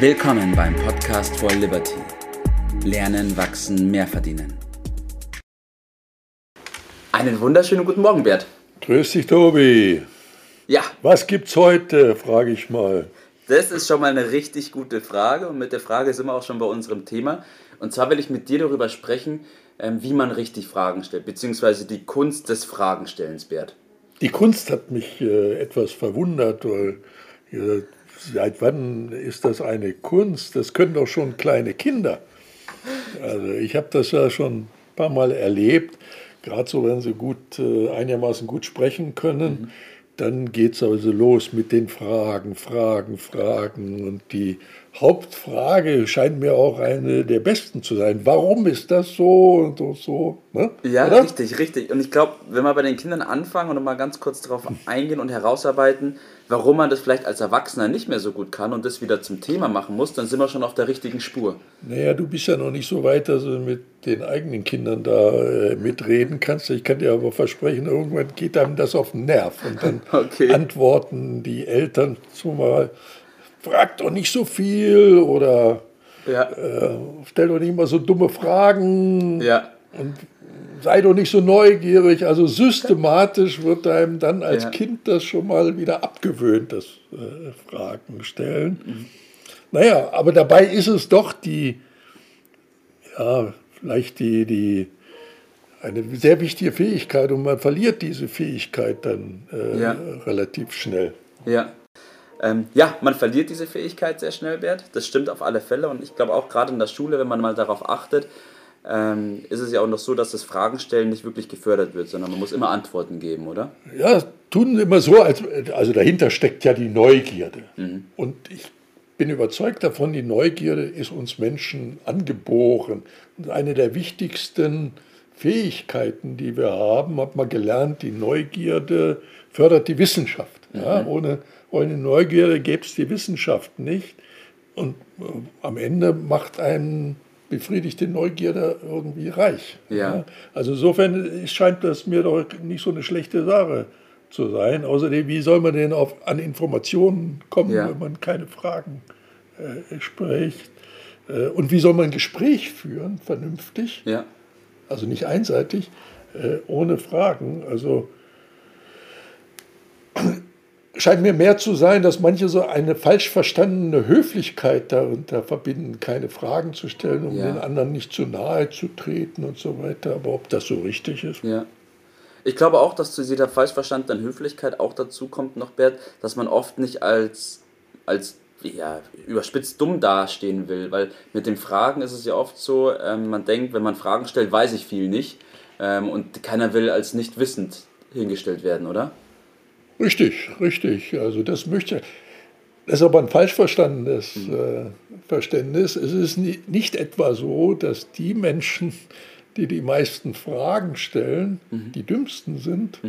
Willkommen beim Podcast for Liberty. Lernen, wachsen, mehr verdienen. Einen wunderschönen guten Morgen, Bert. Grüß dich, Tobi. Ja, Was gibt's heute, frage ich mal. das ist schon mal eine richtig gute Frage und mit der Frage sind wir auch schon bei unserem Thema. Und zwar will ich mit dir darüber sprechen, ähm, wie man richtig Fragen stellt, beziehungsweise die Kunst des Fragenstellens, Bert. Die Kunst hat mich äh, etwas verwundert, weil äh, seit wann ist das eine Kunst? Das können doch schon kleine Kinder. Also ich habe das ja schon ein paar Mal erlebt, gerade so, wenn sie gut, äh, einigermaßen gut sprechen können. Dann geht es also los mit den Fragen, Fragen, Fragen. Und die Hauptfrage scheint mir auch eine der besten zu sein. Warum ist das so und so? so ne? Ja, Oder? richtig, richtig. Und ich glaube, wenn wir bei den Kindern anfangen und mal ganz kurz darauf eingehen und herausarbeiten, warum man das vielleicht als Erwachsener nicht mehr so gut kann und das wieder zum Thema machen muss, dann sind wir schon auf der richtigen Spur. Naja, du bist ja noch nicht so weit, dass du mit den eigenen Kindern da äh, mitreden kannst. Ich kann dir aber versprechen, irgendwann geht einem das auf den Nerv. Und dann Okay. antworten die Eltern zumal, frag doch nicht so viel oder Ja, äh, stell doch nicht immer so dumme Fragen ja, und sei doch nicht so neugierig. Also systematisch wird einem dann als Ja. Kind das schon mal wieder abgewöhnt, das äh, Fragen stellen. Mhm. Naja, aber dabei ist es doch die, ja, vielleicht die, die, eine sehr wichtige Fähigkeit und man verliert diese Fähigkeit dann äh, Ja. relativ schnell. ja. Ähm, ja, man verliert diese Fähigkeit sehr schnell, Bert. Das stimmt auf alle Fälle. Und ich glaube auch gerade in der Schule, wenn man mal darauf achtet, ähm, ist es ja auch noch so, dass das Fragenstellen nicht wirklich gefördert wird, sondern man muss immer Antworten geben, oder? Ja, tun immer so, als, also dahinter steckt ja die Neugierde. Und ich bin überzeugt davon, die Neugierde ist uns Menschen angeboren. Und eine der wichtigsten Fähigkeiten, die wir haben, hat man gelernt, die Neugierde fördert die Wissenschaft. Ja, ohne, ohne Neugierde gäbe es die Wissenschaft nicht. Und äh, am Ende macht einen befriedigte Neugierde irgendwie reich. Ja. Also insofern scheint das mir doch nicht so eine schlechte Sache zu sein. Außerdem, wie soll man denn auf, an Informationen kommen, Ja. wenn man keine Fragen äh, spricht? Äh, und wie soll man ein Gespräch führen, vernünftig, Ja, also nicht einseitig, äh, ohne Fragen? Also scheint mir mehr zu sein, dass manche so eine falsch verstandene Höflichkeit darunter verbinden, keine Fragen zu stellen, um Ja. den anderen nicht zu nahe zu treten und so weiter. Aber ob das so richtig ist? Ja. Ich glaube auch, dass zu dieser falsch verstandenen Höflichkeit auch dazu kommt noch, Bert, dass man oft nicht als, als ja, überspitzt dumm dastehen will, weil mit den Fragen ist es ja oft so, ähm, man denkt, wenn man Fragen stellt, weiß ich viel nicht ähm, und keiner will als nicht wissend hingestellt werden, oder? Richtig, richtig. Also das möchte. Das ist aber ein falsch verstandenes äh, Verständnis. Es ist nie, nicht etwa so, dass die Menschen, die die meisten Fragen stellen, die dümmsten sind.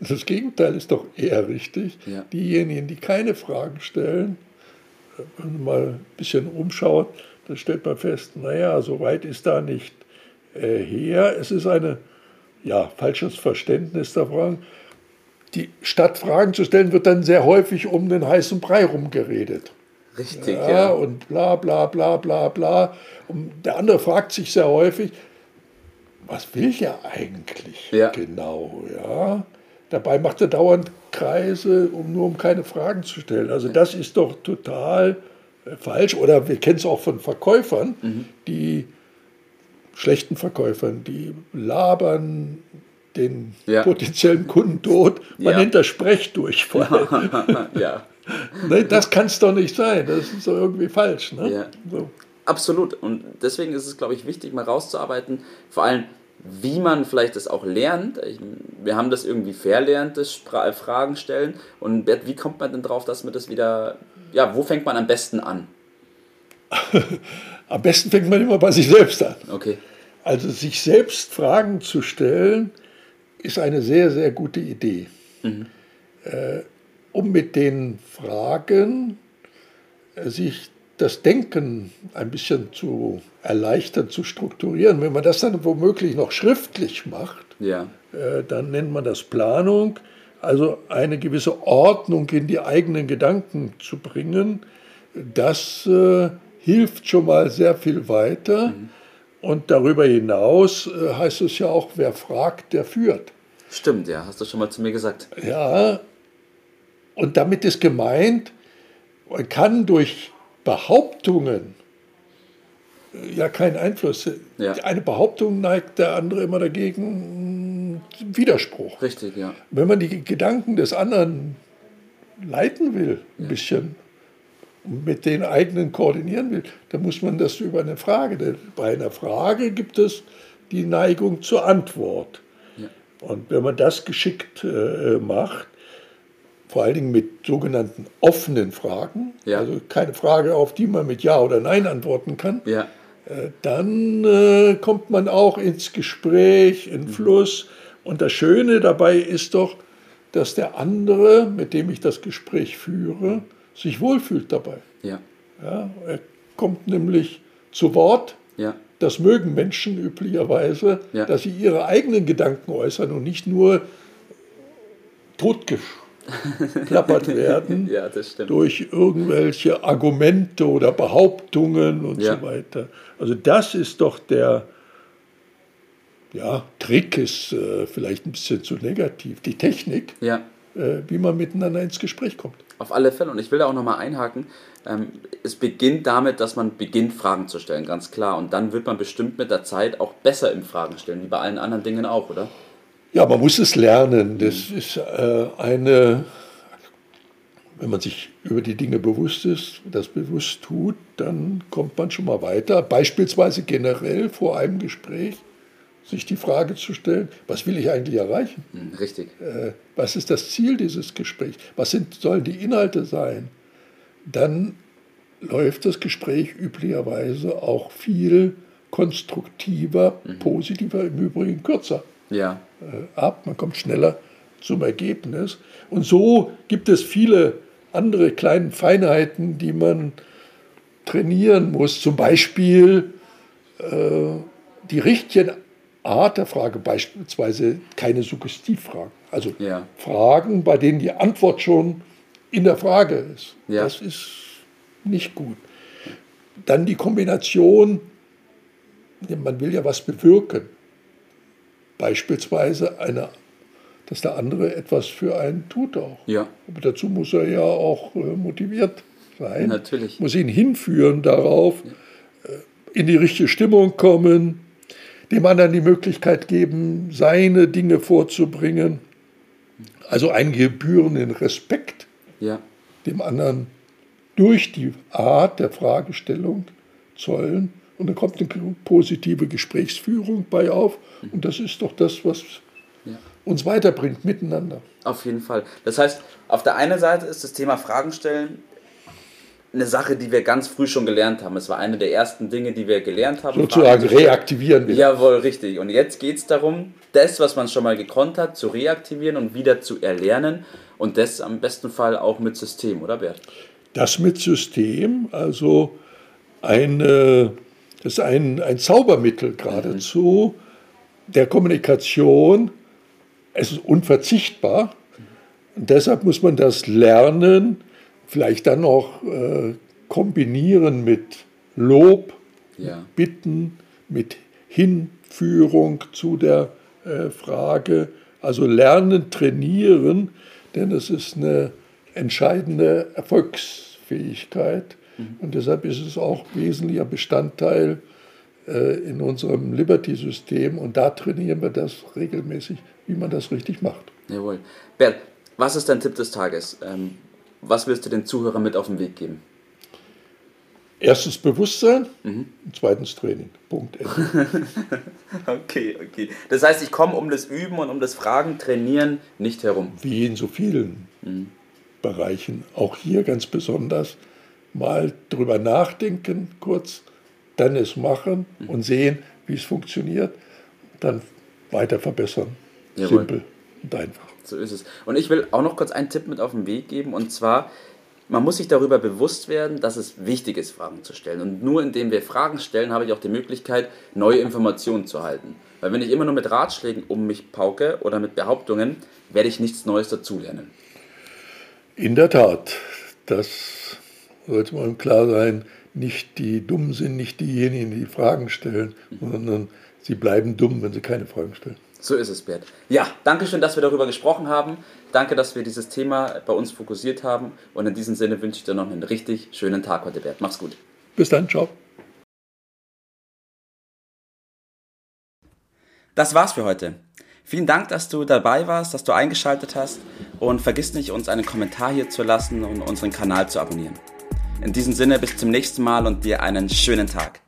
Das Gegenteil ist doch eher richtig. Ja. Diejenigen, die keine Fragen stellen, wenn man mal ein bisschen umschaut, dann stellt man fest, naja, so weit ist da nicht äh, her. Es ist ein ja, falsches Verständnis der Fragen die statt Fragen zu stellen, wird dann sehr häufig um den heißen Brei rumgeredet. Richtig, Ja, ja. und bla bla bla bla bla. Und der andere fragt sich sehr häufig, was will der eigentlich Ja. genau? Ja? Dabei macht er dauernd Kreise, um nur um keine Fragen zu stellen. Also das ist doch total äh, falsch. Oder wir kennen es auch von Verkäufern, Mhm. die schlechten Verkäufern, die labern den Ja. potenziellen Kunden tot. Man Ja. nennt das Sprechdurchfall. ja. Ne, das kann es doch nicht sein. Das ist doch irgendwie falsch. Ne? Ja. So. Absolut. Und deswegen ist es, glaube ich, wichtig, mal rauszuarbeiten, vor allem, wie man vielleicht das auch lernt. Ich, wir haben das irgendwie verlernt, das Spra Fragen stellen. Und Bert, wie kommt man denn drauf, dass man das wieder, ja, wo fängt man am besten an? Am besten fängt man immer bei sich selbst an. Okay. Also sich selbst Fragen zu stellen, ist eine sehr, sehr gute Idee. Äh, um mit den Fragen äh, sich das Denken ein bisschen zu erleichtern, zu strukturieren. Wenn man das dann womöglich noch schriftlich macht, Ja. äh, dann nennt man das Planung, also eine gewisse Ordnung in die eigenen Gedanken zu bringen, Das äh, hilft schon mal sehr viel weiter. Mhm. Und darüber hinaus äh, heißt es ja auch, wer fragt, der führt. Stimmt, ja, hast du schon mal zu mir gesagt. Ja, und damit ist gemeint, man kann durch Behauptungen äh, ja keinen Einfluss. Ja. Eine Behauptung neigt der andere immer dagegen Widerspruch. Richtig, ja. Wenn man die Gedanken des anderen leiten will, ein ja. bisschen, mit den eigenen koordinieren will, dann muss man das über eine Frage. Denn bei einer Frage gibt es die Neigung zur Antwort. Ja. Und wenn man das geschickt äh, macht, vor allen Dingen mit sogenannten offenen Fragen, ja. also keine Frage, auf die man mit Ja oder Nein antworten kann, ja. äh, dann äh, kommt man auch ins Gespräch, in mhm. Fluss. Und das Schöne dabei ist doch, dass der andere, mit dem ich das Gespräch führe, sich wohlfühlt dabei. Ja. ja er kommt nämlich zu Wort. Ja. Das mögen Menschen üblicherweise, ja. dass sie ihre eigenen Gedanken äußern und nicht nur totgeklappert werden ja, durch irgendwelche Argumente oder Behauptungen und so weiter. Also das ist doch der ja, Trick ist äh, vielleicht ein bisschen zu negativ. Die Technik, ja. Äh, wie man miteinander ins Gespräch kommt. Auf alle Fälle. Und ich will da auch nochmal einhaken. Ähm, es beginnt damit, dass man beginnt, Fragen zu stellen, ganz klar. Und dann wird man bestimmt mit der Zeit auch besser im Fragen stellen, wie bei allen anderen Dingen auch, oder? Ja, man muss es lernen. Das ist äh, eine, wenn man sich über die Dinge bewusst ist, das bewusst tut, dann kommt man schon mal weiter. Beispielsweise generell vor einem Gespräch sich die Frage zu stellen, was will ich eigentlich erreichen? Hm, richtig. Äh, was ist das Ziel dieses Gesprächs? Was sind, sollen die Inhalte sein? Dann läuft das Gespräch üblicherweise auch viel konstruktiver, mhm. positiver, im Übrigen kürzer ja. Äh, ab. Man kommt schneller zum Ergebnis. Und so gibt es viele andere kleine Feinheiten, die man trainieren muss. Zum Beispiel äh, die richtigen Art der Frage beispielsweise keine Suggestivfragen. Also ja. Fragen, bei denen die Antwort schon in der Frage ist. Ja. Das ist nicht gut. Dann die Kombination, man will ja was bewirken. Beispielsweise eine, dass der andere etwas für einen tut auch. Ja. Aber dazu muss er ja auch äh, motiviert sein. Natürlich. Muss ihn hinführen darauf. Äh, in die richtige Stimmung kommen, dem anderen die Möglichkeit geben, seine Dinge vorzubringen. Also einen gebührenden Respekt ja. dem anderen durch die Art der Fragestellung zollen. Und dann kommt eine positive Gesprächsführung bei auf. Und das ist doch das, was ja. uns weiterbringt miteinander. Auf jeden Fall. Das heißt, auf der einen Seite ist das Thema Fragen stellen eine Sache, die wir ganz früh schon gelernt haben. Es war eine der ersten Dinge, die wir gelernt haben. Sozusagen reaktivieren wir. Jawohl, richtig. Und jetzt geht es darum, das, was man schon mal gekonnt hat, zu reaktivieren und wieder zu erlernen. Und das am besten Fall auch mit System, oder Bert? Das mit System, also eine, das ist ein, ein Zaubermittel geradezu mhm. der Kommunikation. Es ist unverzichtbar. Und deshalb muss man das lernen vielleicht dann auch äh, kombinieren mit Lob, ja. Bitten, mit Hinführung zu der äh, Frage. Also lernen, trainieren, denn es ist eine entscheidende Erfolgsfähigkeit. Mhm. Und deshalb ist es auch wesentlicher Bestandteil äh, in unserem Liberty-System. Und da trainieren wir das regelmäßig, wie man das richtig macht. Jawohl. Bert, was ist dein Tipp des Tages? Ähm, was willst du den Zuhörern mit auf den Weg geben? Erstens Bewusstsein, mhm. zweitens Training. Punkt. okay, okay. Das heißt, ich komme um das Üben und um das Fragen, Trainieren nicht herum. Wie in so vielen mhm. Bereichen. Auch hier ganz besonders mal drüber nachdenken, kurz, dann es machen mhm. und sehen, wie es funktioniert, dann weiter verbessern. Jawohl. Simpel und einfach. So ist es. Und ich will auch noch kurz einen Tipp mit auf den Weg geben und zwar, man muss sich darüber bewusst werden, dass es wichtig ist, Fragen zu stellen. Und nur indem wir Fragen stellen, habe ich auch die Möglichkeit, neue Informationen zu halten. Weil wenn ich immer nur mit Ratschlägen um mich pauke oder mit Behauptungen, werde ich nichts Neues dazulernen. In der Tat, das sollte man klar sein, nicht die dumm sind, nicht diejenigen, die Fragen stellen, sondern sie bleiben dumm, wenn sie keine Fragen stellen. So ist es, Bert. Ja, danke schön, dass wir darüber gesprochen haben. Danke, dass wir dieses Thema bei uns fokussiert haben. Und in diesem Sinne wünsche ich dir noch einen richtig schönen Tag heute, Bert. Mach's gut. Bis dann, ciao. Das war's für heute. Vielen Dank, dass du dabei warst, dass du eingeschaltet hast und vergiss nicht, uns einen Kommentar hier zu lassen und unseren Kanal zu abonnieren. In diesem Sinne bis zum nächsten Mal und dir einen schönen Tag.